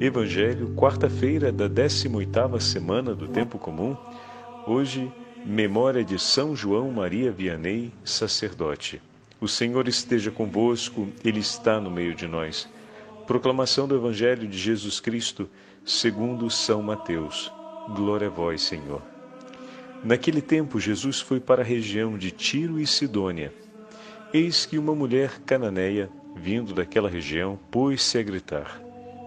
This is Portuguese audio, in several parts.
Evangelho, quarta-feira da 18ª semana do tempo comum. Hoje, memória de São João Maria Vianney, sacerdote. O Senhor esteja convosco, ele está no meio de nós. Proclamação do Evangelho de Jesus Cristo, segundo São Mateus. Glória a vós, Senhor. Naquele tempo, Jesus foi para a região de Tiro e Sidônia. Eis que uma mulher cananeia, vindo daquela região, pôs-se a gritar: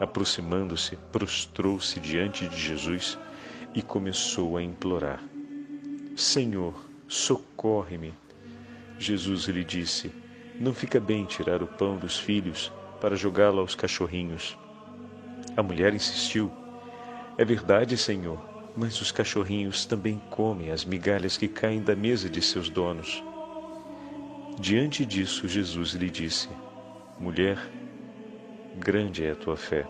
Aproximando-se, prostrou-se diante de Jesus e começou a implorar: Senhor, socorre-me. Jesus lhe disse: Não fica bem tirar o pão dos filhos para jogá-lo aos cachorrinhos. A mulher insistiu: É verdade, Senhor, mas os cachorrinhos também comem as migalhas que caem da mesa de seus donos. Diante disso, Jesus lhe disse: Mulher, grande é a tua fé.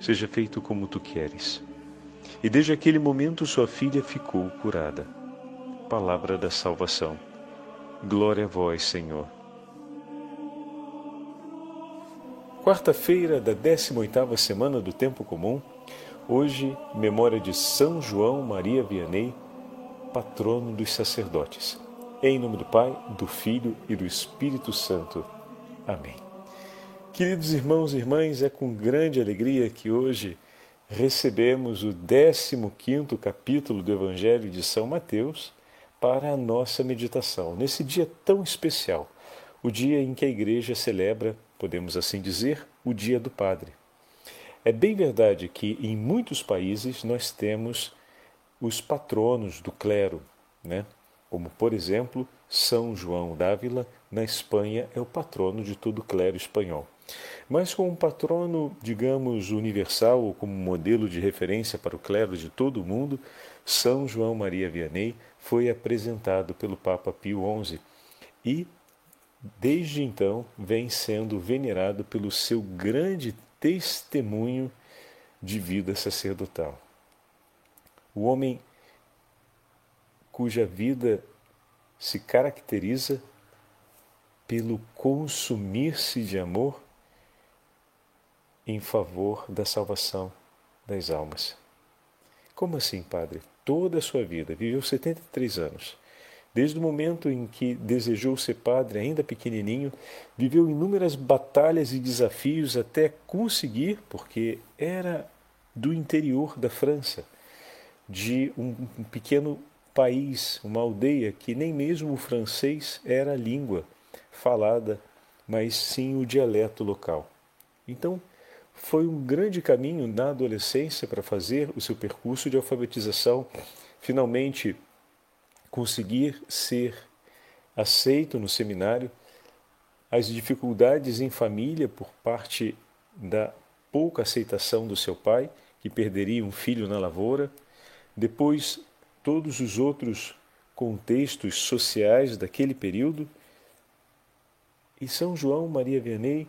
Seja feito como tu queres. E desde aquele momento sua filha ficou curada. Palavra da salvação. Glória a vós, Senhor. Quarta-feira da 18ª semana do tempo comum. Hoje, memória de São João Maria Vianney, patrono dos sacerdotes. Em nome do Pai, do Filho e do Espírito Santo. Amém. Queridos irmãos e irmãs, é com grande alegria que hoje recebemos o 15 capítulo do Evangelho de São Mateus para a nossa meditação, nesse dia tão especial, o dia em que a igreja celebra, podemos assim dizer, o Dia do Padre. É bem verdade que em muitos países nós temos os patronos do clero, né? como por exemplo São João d'Ávila, na Espanha, é o patrono de todo o clero espanhol. Mas como patrono, digamos, universal ou como modelo de referência para o clero de todo o mundo, São João Maria Vianney foi apresentado pelo Papa Pio XI e, desde então, vem sendo venerado pelo seu grande testemunho de vida sacerdotal. O homem cuja vida se caracteriza pelo consumir-se de amor em favor da salvação das almas. Como assim, padre? Toda a sua vida, viveu 73 anos. Desde o momento em que desejou ser padre, ainda pequenininho, viveu inúmeras batalhas e desafios até conseguir, porque era do interior da França, de um pequeno país, uma aldeia que nem mesmo o francês era a língua falada, mas sim o dialeto local. Então, foi um grande caminho na adolescência para fazer o seu percurso de alfabetização, finalmente conseguir ser aceito no seminário, as dificuldades em família por parte da pouca aceitação do seu pai, que perderia um filho na lavoura, depois todos os outros contextos sociais daquele período. E São João Maria Vianney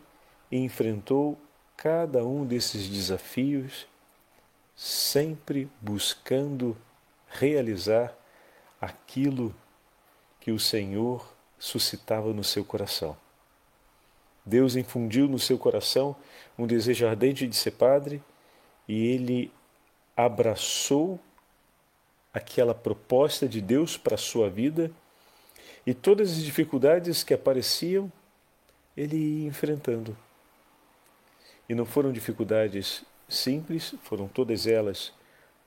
enfrentou cada um desses desafios, sempre buscando realizar aquilo que o Senhor suscitava no seu coração. Deus infundiu no seu coração um desejo ardente de ser padre e ele abraçou aquela proposta de Deus para a sua vida e todas as dificuldades que apareciam, ele ia enfrentando. E não foram dificuldades simples, foram todas elas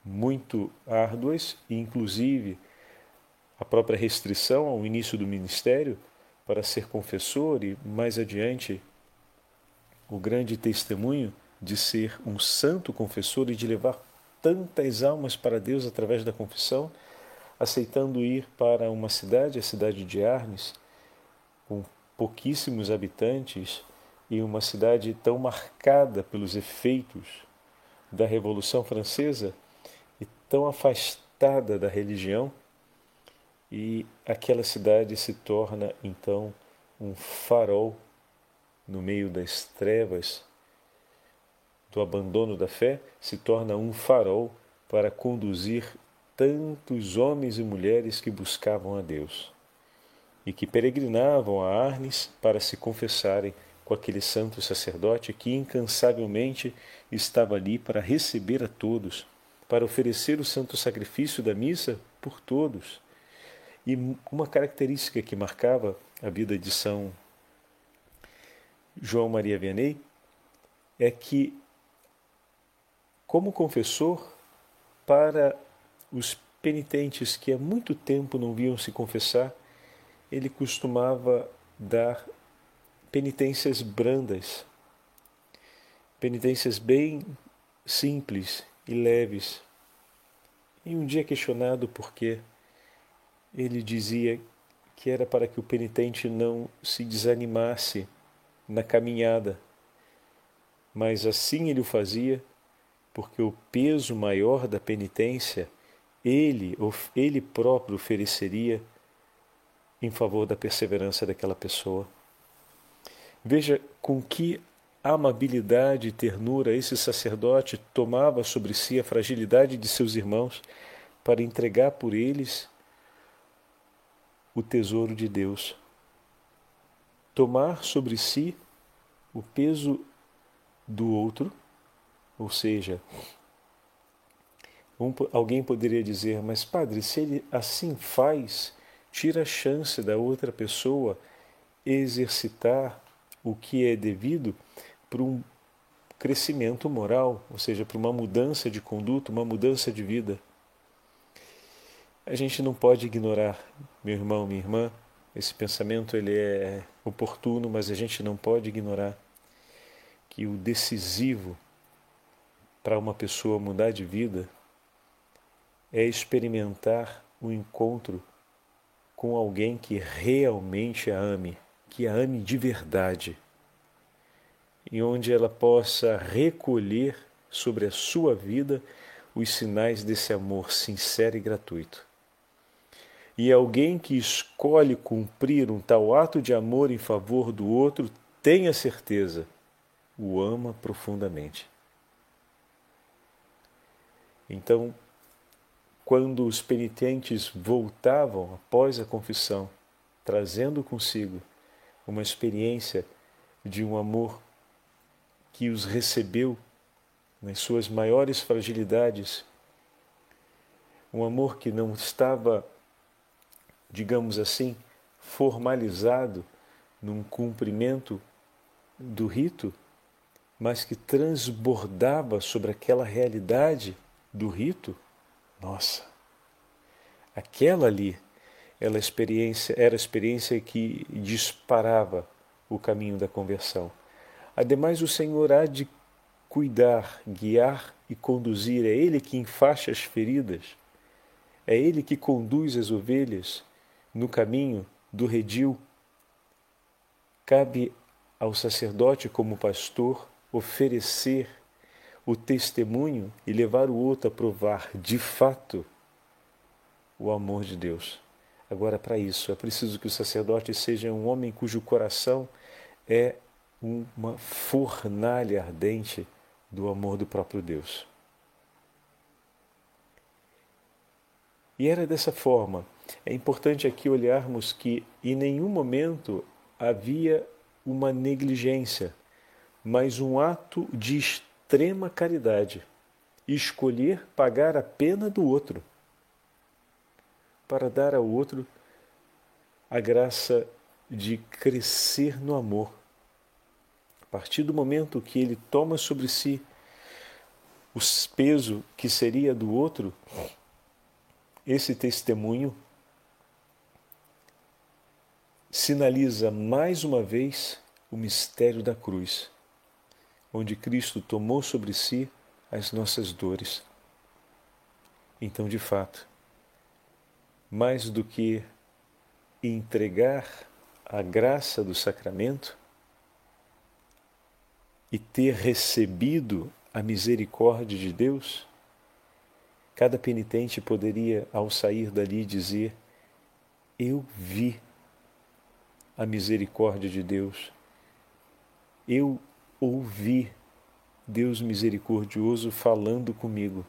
muito árduas, e inclusive a própria restrição ao início do ministério para ser confessor e mais adiante o grande testemunho de ser um santo confessor e de levar tantas almas para Deus através da confissão, aceitando ir para uma cidade, a cidade de Arnes, com pouquíssimos habitantes, e uma cidade tão marcada pelos efeitos da Revolução Francesa e tão afastada da religião, e aquela cidade se torna então um farol no meio das trevas do abandono da fé, se torna um farol para conduzir tantos homens e mulheres que buscavam a Deus e que peregrinavam a Arnes para se confessarem com aquele santo sacerdote que incansavelmente estava ali para receber a todos, para oferecer o santo sacrifício da missa por todos. E uma característica que marcava a vida de São João Maria Vianney é que, como confessor, para os penitentes que há muito tempo não viam se confessar, ele costumava dar penitências brandas, penitências bem simples e leves. E um dia questionado por quê, ele dizia que era para que o penitente não se desanimasse na caminhada, mas assim ele o fazia porque o peso maior da penitência ele, ele próprio ofereceria em favor da perseverança daquela pessoa. Veja com que amabilidade e ternura esse sacerdote tomava sobre si a fragilidade de seus irmãos para entregar por eles o tesouro de Deus. Tomar sobre si o peso do outro, ou seja, um, alguém poderia dizer, mas padre, se ele assim faz, tira a chance da outra pessoa exercitar o que é devido para um crescimento moral, ou seja, para uma mudança de conduta, uma mudança de vida. A gente não pode ignorar, meu irmão, minha irmã, esse pensamento ele é oportuno, mas a gente não pode ignorar que o decisivo para uma pessoa mudar de vida é experimentar o encontro com alguém que realmente a ame que a ame de verdade e onde ela possa recolher sobre a sua vida os sinais desse amor sincero e gratuito. E alguém que escolhe cumprir um tal ato de amor em favor do outro, tenha certeza, o ama profundamente. Então, quando os penitentes voltavam após a confissão, trazendo consigo uma experiência de um amor que os recebeu nas suas maiores fragilidades, um amor que não estava, digamos assim, formalizado num cumprimento do rito, mas que transbordava sobre aquela realidade do rito. Nossa, aquela ali ela experiência, era a experiência que disparava o caminho da conversão. Ademais, o Senhor há de cuidar, guiar e conduzir, é Ele que enfaixa as feridas, é Ele que conduz as ovelhas no caminho do redil. Cabe ao sacerdote, como pastor, oferecer o testemunho e levar o outro a provar de fato o amor de Deus. Agora, para isso, é preciso que o sacerdote seja um homem cujo coração é uma fornalha ardente do amor do próprio Deus. E era dessa forma. É importante aqui olharmos que em nenhum momento havia uma negligência, mas um ato de extrema caridade escolher pagar a pena do outro para dar ao outro a graça de crescer no amor. A partir do momento que ele toma sobre si o peso que seria do outro, esse testemunho sinaliza mais uma vez o mistério da cruz, onde Cristo tomou sobre si as nossas dores. Então, de fato, mais do que entregar a graça do sacramento e ter recebido a misericórdia de Deus? Cada penitente poderia, ao sair dali, dizer: Eu vi a misericórdia de Deus. Eu ouvi Deus misericordioso falando comigo,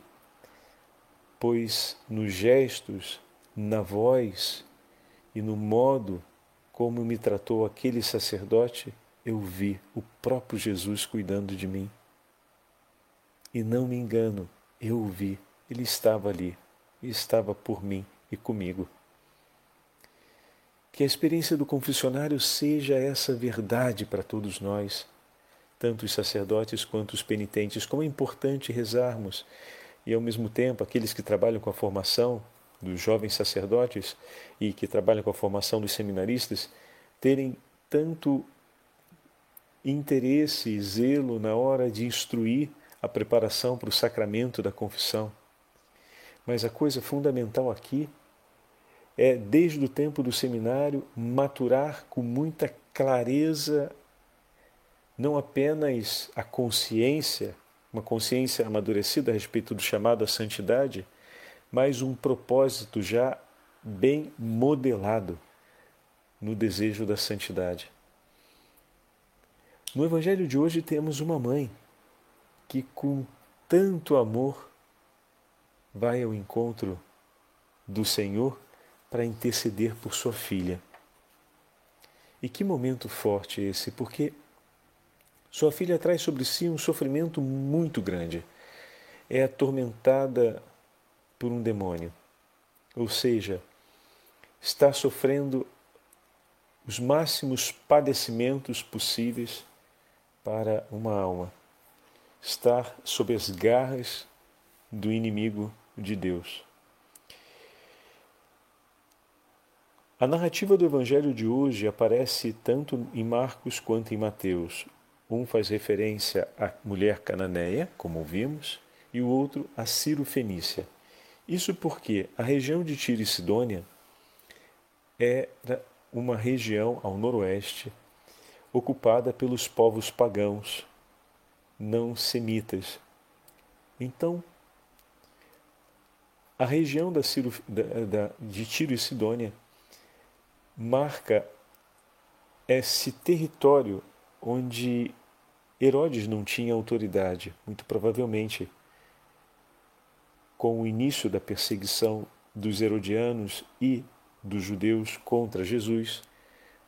pois nos gestos, na voz e no modo como me tratou aquele sacerdote, eu vi o próprio Jesus cuidando de mim. E não me engano, eu o vi, ele estava ali, estava por mim e comigo. Que a experiência do confessionário seja essa verdade para todos nós, tanto os sacerdotes quanto os penitentes. Como é importante rezarmos e, ao mesmo tempo, aqueles que trabalham com a formação dos jovens sacerdotes e que trabalham com a formação dos seminaristas terem tanto interesse e zelo na hora de instruir a preparação para o sacramento da confissão. Mas a coisa fundamental aqui é, desde o tempo do seminário, maturar com muita clareza não apenas a consciência, uma consciência amadurecida a respeito do chamado à santidade, mas um propósito já bem modelado no desejo da santidade. No Evangelho de hoje temos uma mãe que, com tanto amor, vai ao encontro do Senhor para interceder por sua filha. E que momento forte esse, porque sua filha traz sobre si um sofrimento muito grande. É atormentada por um demônio, ou seja, está sofrendo os máximos padecimentos possíveis para uma alma estar sob as garras do inimigo de Deus. A narrativa do Evangelho de hoje aparece tanto em Marcos quanto em Mateus. Um faz referência à mulher cananeia, como vimos, e o outro a Ciro Fenícia. Isso porque a região de Tiro e Sidônia era uma região ao noroeste ocupada pelos povos pagãos, não semitas. Então, a região da da, da, de Tiro e Sidônia marca esse território onde Herodes não tinha autoridade, muito provavelmente com o início da perseguição dos herodianos e dos judeus contra Jesus,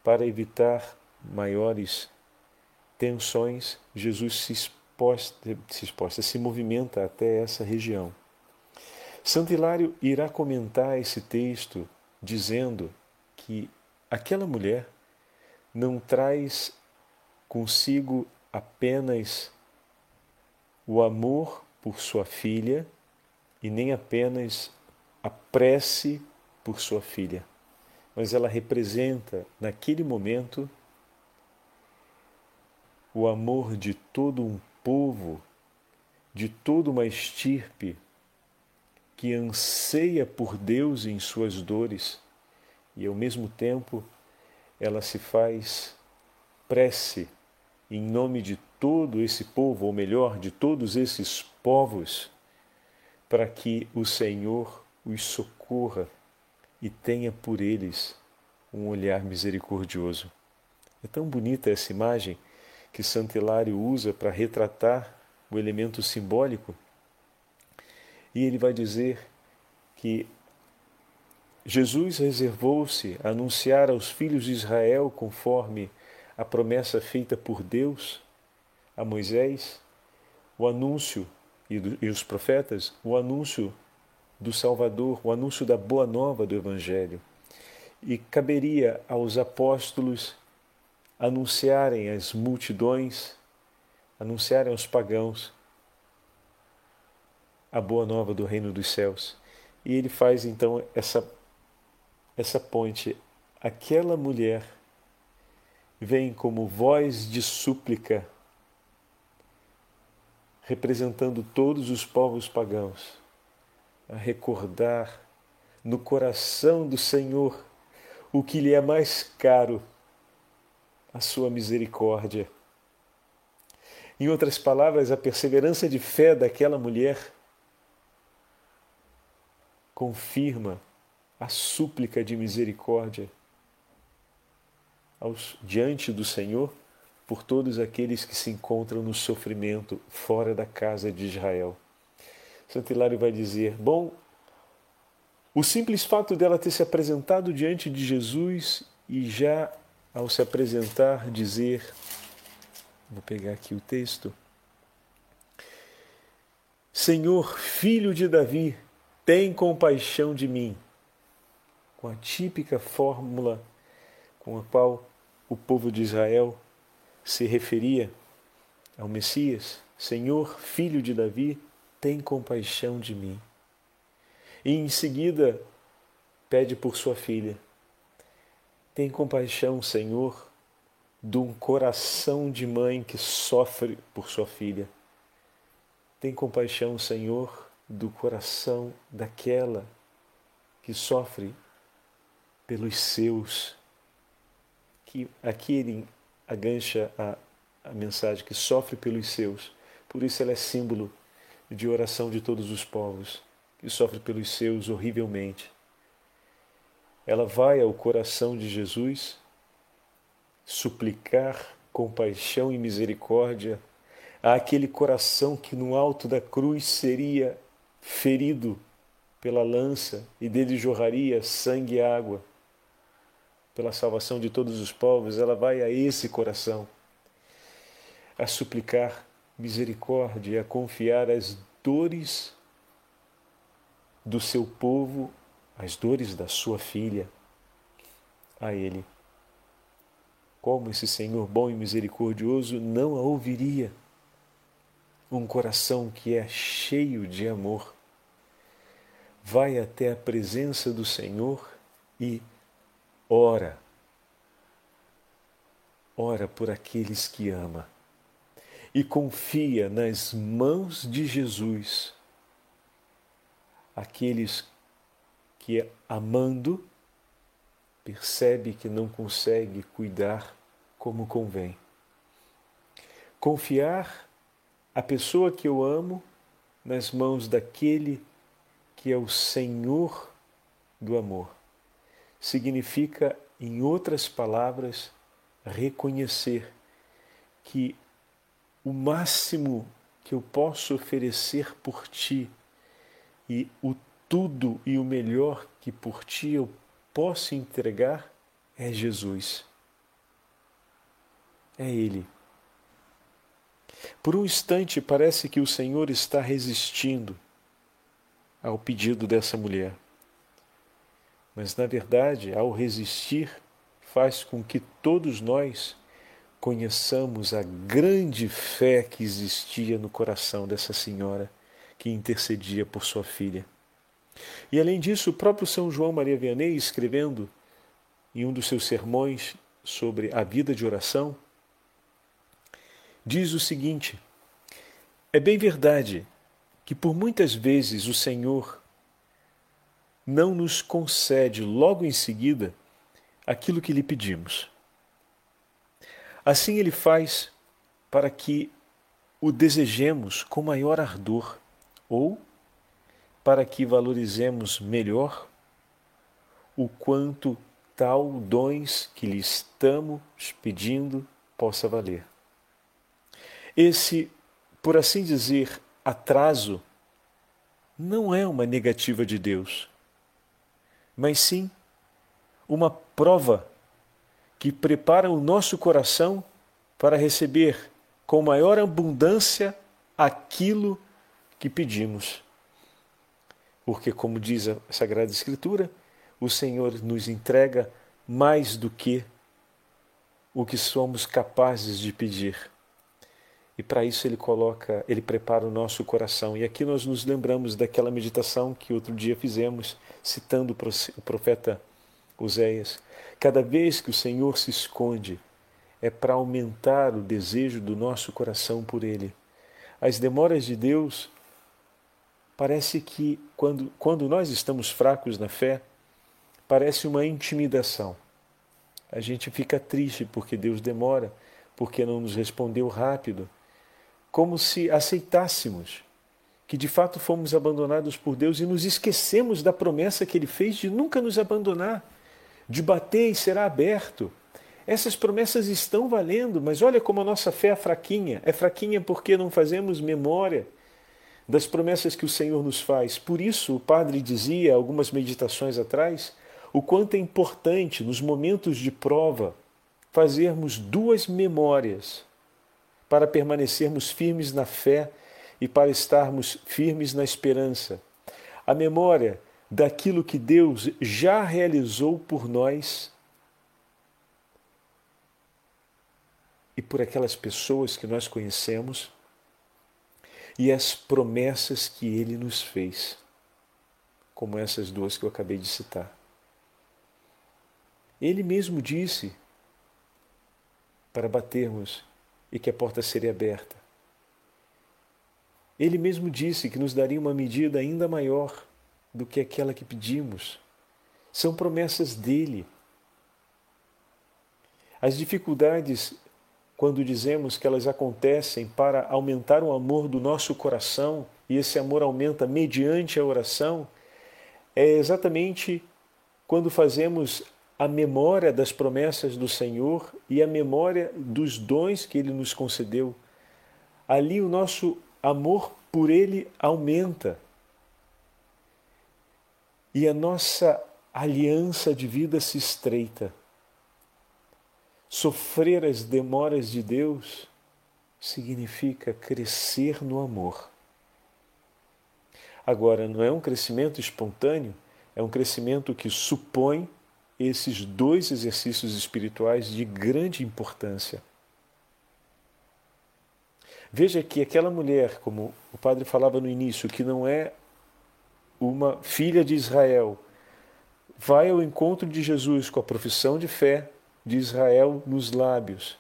para evitar maiores tensões, Jesus se exposta, se, exposta, se movimenta até essa região. Santo Hilário irá comentar esse texto dizendo que aquela mulher não traz consigo apenas o amor por sua filha e nem apenas a prece por sua filha, mas ela representa, naquele momento, o amor de todo um povo, de toda uma estirpe que anseia por Deus em suas dores e ao mesmo tempo ela se faz prece em nome de todo esse povo, ou melhor, de todos esses povos, para que o Senhor os socorra e tenha por eles um olhar misericordioso. É tão bonita essa imagem que Santo Hilário usa para retratar o elemento simbólico. E ele vai dizer que Jesus reservou-se a anunciar aos filhos de Israel, conforme a promessa feita por Deus a Moisés, o anúncio e, do, e os profetas, o anúncio do Salvador, o anúncio da boa nova do Evangelho. E caberia aos apóstolos anunciarem às multidões, anunciarem aos pagãos a boa nova do reino dos céus. E ele faz então essa essa ponte. Aquela mulher vem como voz de súplica, representando todos os povos pagãos, a recordar no coração do Senhor o que lhe é mais caro a sua misericórdia. Em outras palavras, a perseverança de fé daquela mulher confirma a súplica de misericórdia aos, diante do Senhor por todos aqueles que se encontram no sofrimento fora da casa de Israel. Santo Hilário vai dizer: Bom, o simples fato dela ter se apresentado diante de Jesus e já ao se apresentar dizer, vou pegar aqui o texto, Senhor, filho de Davi, tem compaixão de mim. Com a típica fórmula com a qual o povo de Israel se referia ao Messias, Senhor, filho de Davi, tem compaixão de mim. E em seguida pede por sua filha. Tem compaixão, Senhor, de um coração de mãe que sofre por sua filha. Tem compaixão, Senhor, do coração daquela que sofre pelos seus. Que aqui ele agancha a, a mensagem que sofre pelos seus. Por isso ela é símbolo de oração de todos os povos, que sofre pelos seus horrivelmente ela vai ao coração de Jesus suplicar compaixão e misericórdia àquele coração que no alto da cruz seria ferido pela lança e dele jorraria sangue e água. Pela salvação de todos os povos, ela vai a esse coração a suplicar misericórdia, a confiar as dores do seu povo as dores da sua filha a ele. Como esse Senhor bom e misericordioso não a ouviria? Um coração que é cheio de amor vai até a presença do Senhor e ora. Ora por aqueles que ama e confia nas mãos de Jesus aqueles que, amando, percebe que não consegue cuidar como convém. Confiar a pessoa que eu amo nas mãos daquele que é o Senhor do amor. Significa, em outras palavras, reconhecer que o máximo que eu posso oferecer por ti e o tudo e o melhor que por ti eu posso entregar é Jesus. É Ele. Por um instante parece que o Senhor está resistindo ao pedido dessa mulher. Mas, na verdade, ao resistir, faz com que todos nós conheçamos a grande fé que existia no coração dessa senhora que intercedia por sua filha. E além disso, o próprio São João Maria Vianney, escrevendo em um dos seus sermões sobre a vida de oração, diz o seguinte: É bem verdade que por muitas vezes o Senhor não nos concede logo em seguida aquilo que lhe pedimos. Assim ele faz para que o desejemos com maior ardor ou para que valorizemos melhor o quanto tal dons que lhe estamos pedindo possa valer. Esse, por assim dizer, atraso não é uma negativa de Deus, mas sim uma prova que prepara o nosso coração para receber com maior abundância aquilo que pedimos. Porque, como diz a Sagrada Escritura, o Senhor nos entrega mais do que o que somos capazes de pedir. E para isso ele coloca, ele prepara o nosso coração. E aqui nós nos lembramos daquela meditação que outro dia fizemos, citando o profeta Oséias. Cada vez que o Senhor se esconde, é para aumentar o desejo do nosso coração por ele. As demoras de Deus parece que quando, quando nós estamos fracos na fé, parece uma intimidação. A gente fica triste porque Deus demora, porque não nos respondeu rápido, como se aceitássemos que de fato fomos abandonados por Deus e nos esquecemos da promessa que Ele fez de nunca nos abandonar, de bater e será aberto. Essas promessas estão valendo, mas olha como a nossa fé é fraquinha. É fraquinha porque não fazemos memória das promessas que o Senhor nos faz. Por isso, o Padre dizia, algumas meditações atrás, o quanto é importante, nos momentos de prova, fazermos duas memórias para permanecermos firmes na fé e para estarmos firmes na esperança. A memória daquilo que Deus já realizou por nós e por aquelas pessoas que nós conhecemos e as promessas que Ele nos fez, como essas duas que eu acabei de citar. Ele mesmo disse para batermos e que a porta seria aberta. Ele mesmo disse que nos daria uma medida ainda maior do que aquela que pedimos. São promessas dele. As dificuldades, quando dizemos que elas acontecem para aumentar o amor do nosso coração, e esse amor aumenta mediante a oração, é exatamente quando fazemos a memória das promessas do Senhor e a memória dos dons que Ele nos concedeu. Ali o nosso amor por Ele aumenta. E a nossa aliança de vida se estreita. Sofrer as demoras de Deus significa crescer no amor. Agora, não é um crescimento espontâneo, é um crescimento que supõe esses dois exercícios espirituais de grande importância. Veja que aquela mulher, como o padre falava no início, que não é uma filha de Israel, vai ao encontro de Jesus com a profissão de fé de Israel nos lábios.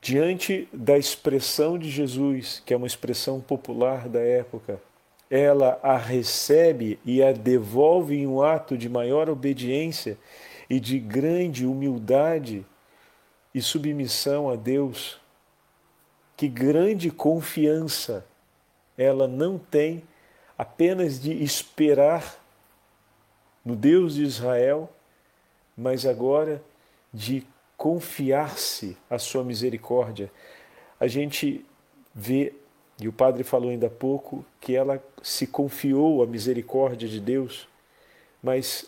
Diante da expressão de Jesus, que é uma expressão popular da época, ela a recebe e a devolve em um ato de maior obediência e de grande humildade e submissão a Deus. Que grande confiança ela não tem apenas de esperar no Deus de Israel, mas agora de confiar-se à sua misericórdia. A gente vê e o padre falou ainda há pouco que ela se confiou à misericórdia de Deus, mas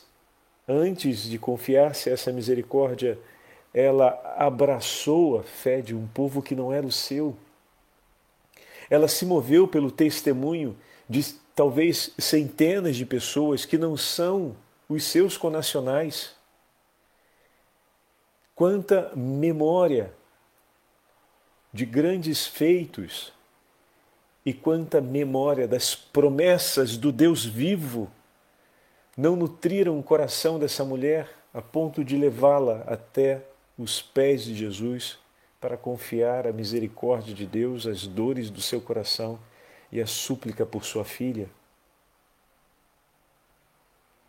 antes de confiar-se a essa misericórdia, ela abraçou a fé de um povo que não era o seu. Ela se moveu pelo testemunho de talvez centenas de pessoas que não são os seus conacionais. Quanta memória de grandes feitos e quanta memória das promessas do Deus vivo não nutriram o coração dessa mulher a ponto de levá-la até os pés de Jesus para confiar a misericórdia de Deus, as dores do seu coração e a súplica por sua filha.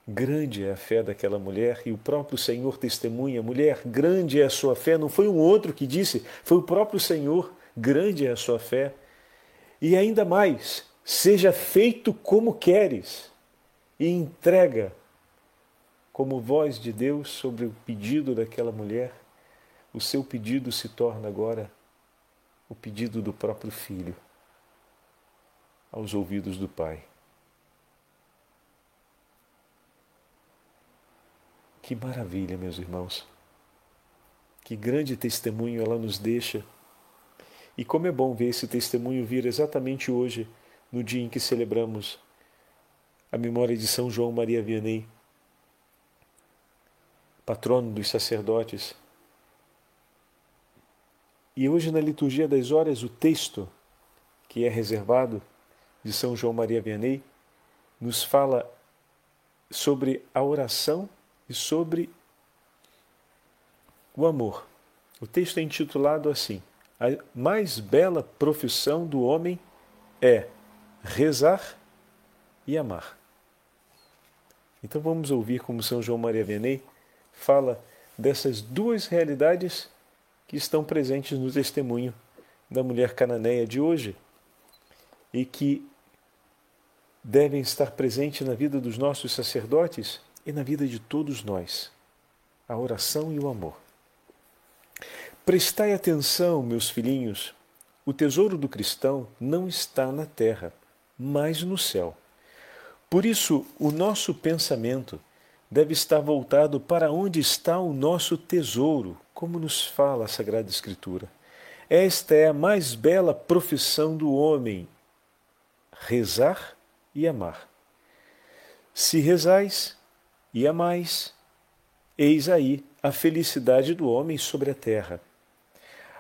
Grande é a fé daquela mulher e o próprio Senhor testemunha: mulher, grande é a sua fé. Não foi um outro que disse, foi o próprio Senhor: grande é a sua fé. E ainda mais, seja feito como queres, e entrega como voz de Deus sobre o pedido daquela mulher, o seu pedido se torna agora o pedido do próprio filho aos ouvidos do Pai. Que maravilha, meus irmãos! Que grande testemunho ela nos deixa e como é bom ver esse testemunho vir exatamente hoje, no dia em que celebramos a memória de São João Maria Vianney, patrono dos sacerdotes. E hoje, na liturgia das horas, o texto que é reservado de São João Maria Vianney nos fala sobre a oração e sobre o amor. O texto é intitulado assim: a mais bela profissão do homem é rezar e amar. Então vamos ouvir como São João Maria Vianney fala dessas duas realidades que estão presentes no testemunho da mulher cananeia de hoje e que devem estar presentes na vida dos nossos sacerdotes e na vida de todos nós: a oração e o amor. Prestai atenção, meus filhinhos, o tesouro do cristão não está na terra, mas no céu. Por isso, o nosso pensamento deve estar voltado para onde está o nosso tesouro, como nos fala a Sagrada Escritura. Esta é a mais bela profissão do homem: rezar e amar. Se rezais e amais, eis aí a felicidade do homem sobre a terra.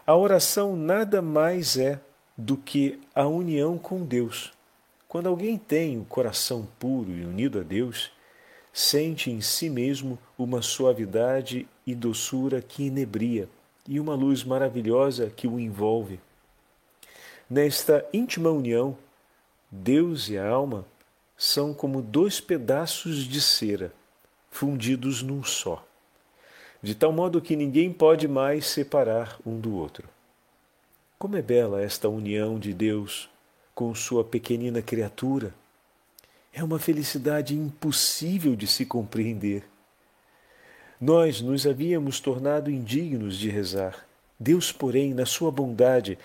A oração nada mais é do que a união com Deus. Quando alguém tem o coração puro e unido a Deus, sente em si mesmo uma suavidade e doçura que inebria e uma luz maravilhosa que o envolve. Nesta íntima união, Deus e a alma são como dois pedaços de cera fundidos num só de tal modo que ninguém pode mais separar um do outro. Como é bela esta união de Deus com sua pequenina criatura! É uma felicidade impossível de se compreender. Nós nos havíamos tornado indignos de rezar. Deus, porém, na sua bondade,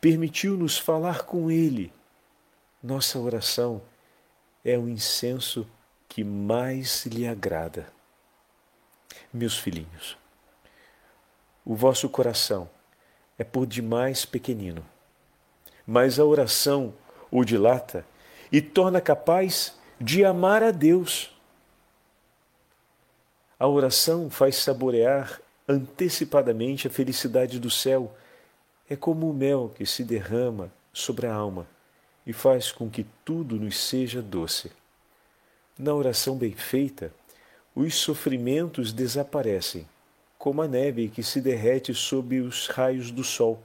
permitiu-nos falar com Ele. Nossa oração é o incenso que mais lhe agrada meus filhinhos. O vosso coração é por demais pequenino, mas a oração o dilata e torna capaz de amar a Deus. A oração faz saborear antecipadamente a felicidade do céu. É como o mel que se derrama sobre a alma e faz com que tudo nos seja doce. Na oração bem feita, os sofrimentos desaparecem, como a neve que se derrete sob os raios do sol.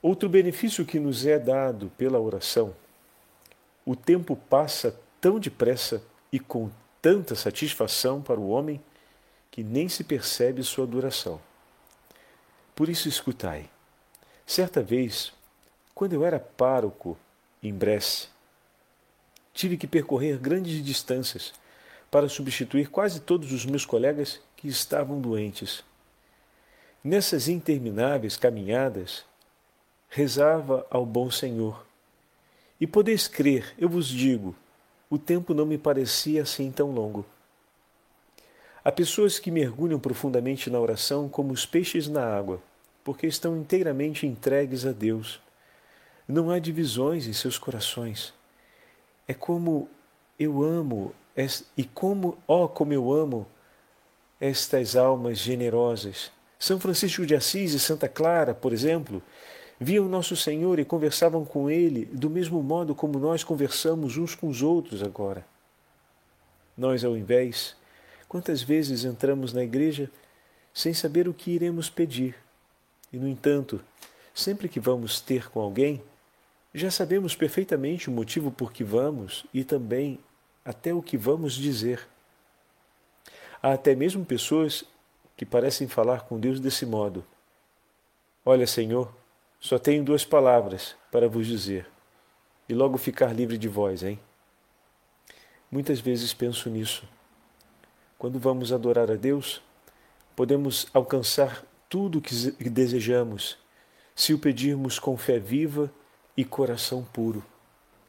Outro benefício que nos é dado pela oração: o tempo passa tão depressa e com tanta satisfação para o homem que nem se percebe sua duração. Por isso, escutai. Certa vez, quando eu era pároco em Bresse, tive que percorrer grandes distâncias para substituir quase todos os meus colegas que estavam doentes. Nessas intermináveis caminhadas, rezava ao bom Senhor. E podeis crer, eu vos digo, o tempo não me parecia assim tão longo. Há pessoas que mergulham profundamente na oração como os peixes na água, porque estão inteiramente entregues a Deus. Não há divisões em seus corações. É como eu amo e como, ó, oh, como eu amo estas almas generosas. São Francisco de Assis e Santa Clara, por exemplo, viam Nosso Senhor e conversavam com Ele do mesmo modo como nós conversamos uns com os outros agora. Nós, ao invés, quantas vezes entramos na igreja sem saber o que iremos pedir, e, no entanto, sempre que vamos ter com alguém, já sabemos perfeitamente o motivo por que vamos e também até o que vamos dizer. Há até mesmo pessoas que parecem falar com Deus desse modo: Olha, Senhor, só tenho duas palavras para vos dizer, e logo ficar livre de vós, hein? Muitas vezes penso nisso. Quando vamos adorar a Deus, podemos alcançar tudo o que desejamos se o pedirmos com fé viva e coração puro,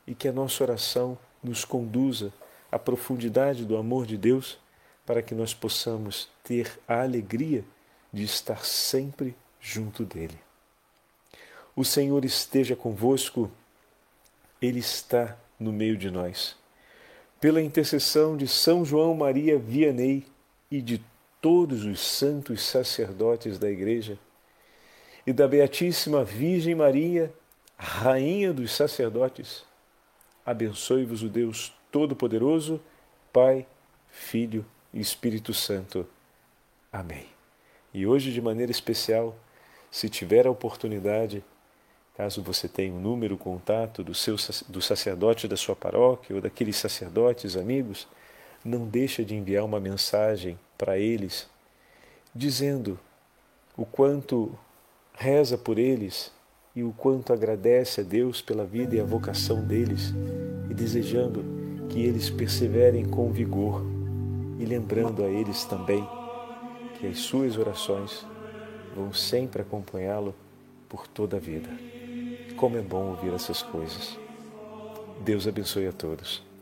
e que a nossa oração nos conduza a profundidade do amor de Deus para que nós possamos ter a alegria de estar sempre junto dele. O Senhor esteja convosco, Ele está no meio de nós. Pela intercessão de São João Maria Vianney e de todos os santos sacerdotes da Igreja, e da Beatíssima Virgem Maria, Rainha dos sacerdotes, abençoe-vos o Deus Todo-Poderoso, Pai, Filho e Espírito Santo. Amém. E hoje, de maneira especial, se tiver a oportunidade, caso você tenha um número, contato do, seu, do sacerdote da sua paróquia ou daqueles sacerdotes amigos, não deixa de enviar uma mensagem para eles, dizendo o quanto reza por eles e o quanto agradece a Deus pela vida e a vocação deles e desejando que eles perseverem com vigor e lembrando a eles também que as suas orações vão sempre acompanhá-lo por toda a vida. Como é bom ouvir essas coisas. Deus abençoe a todos.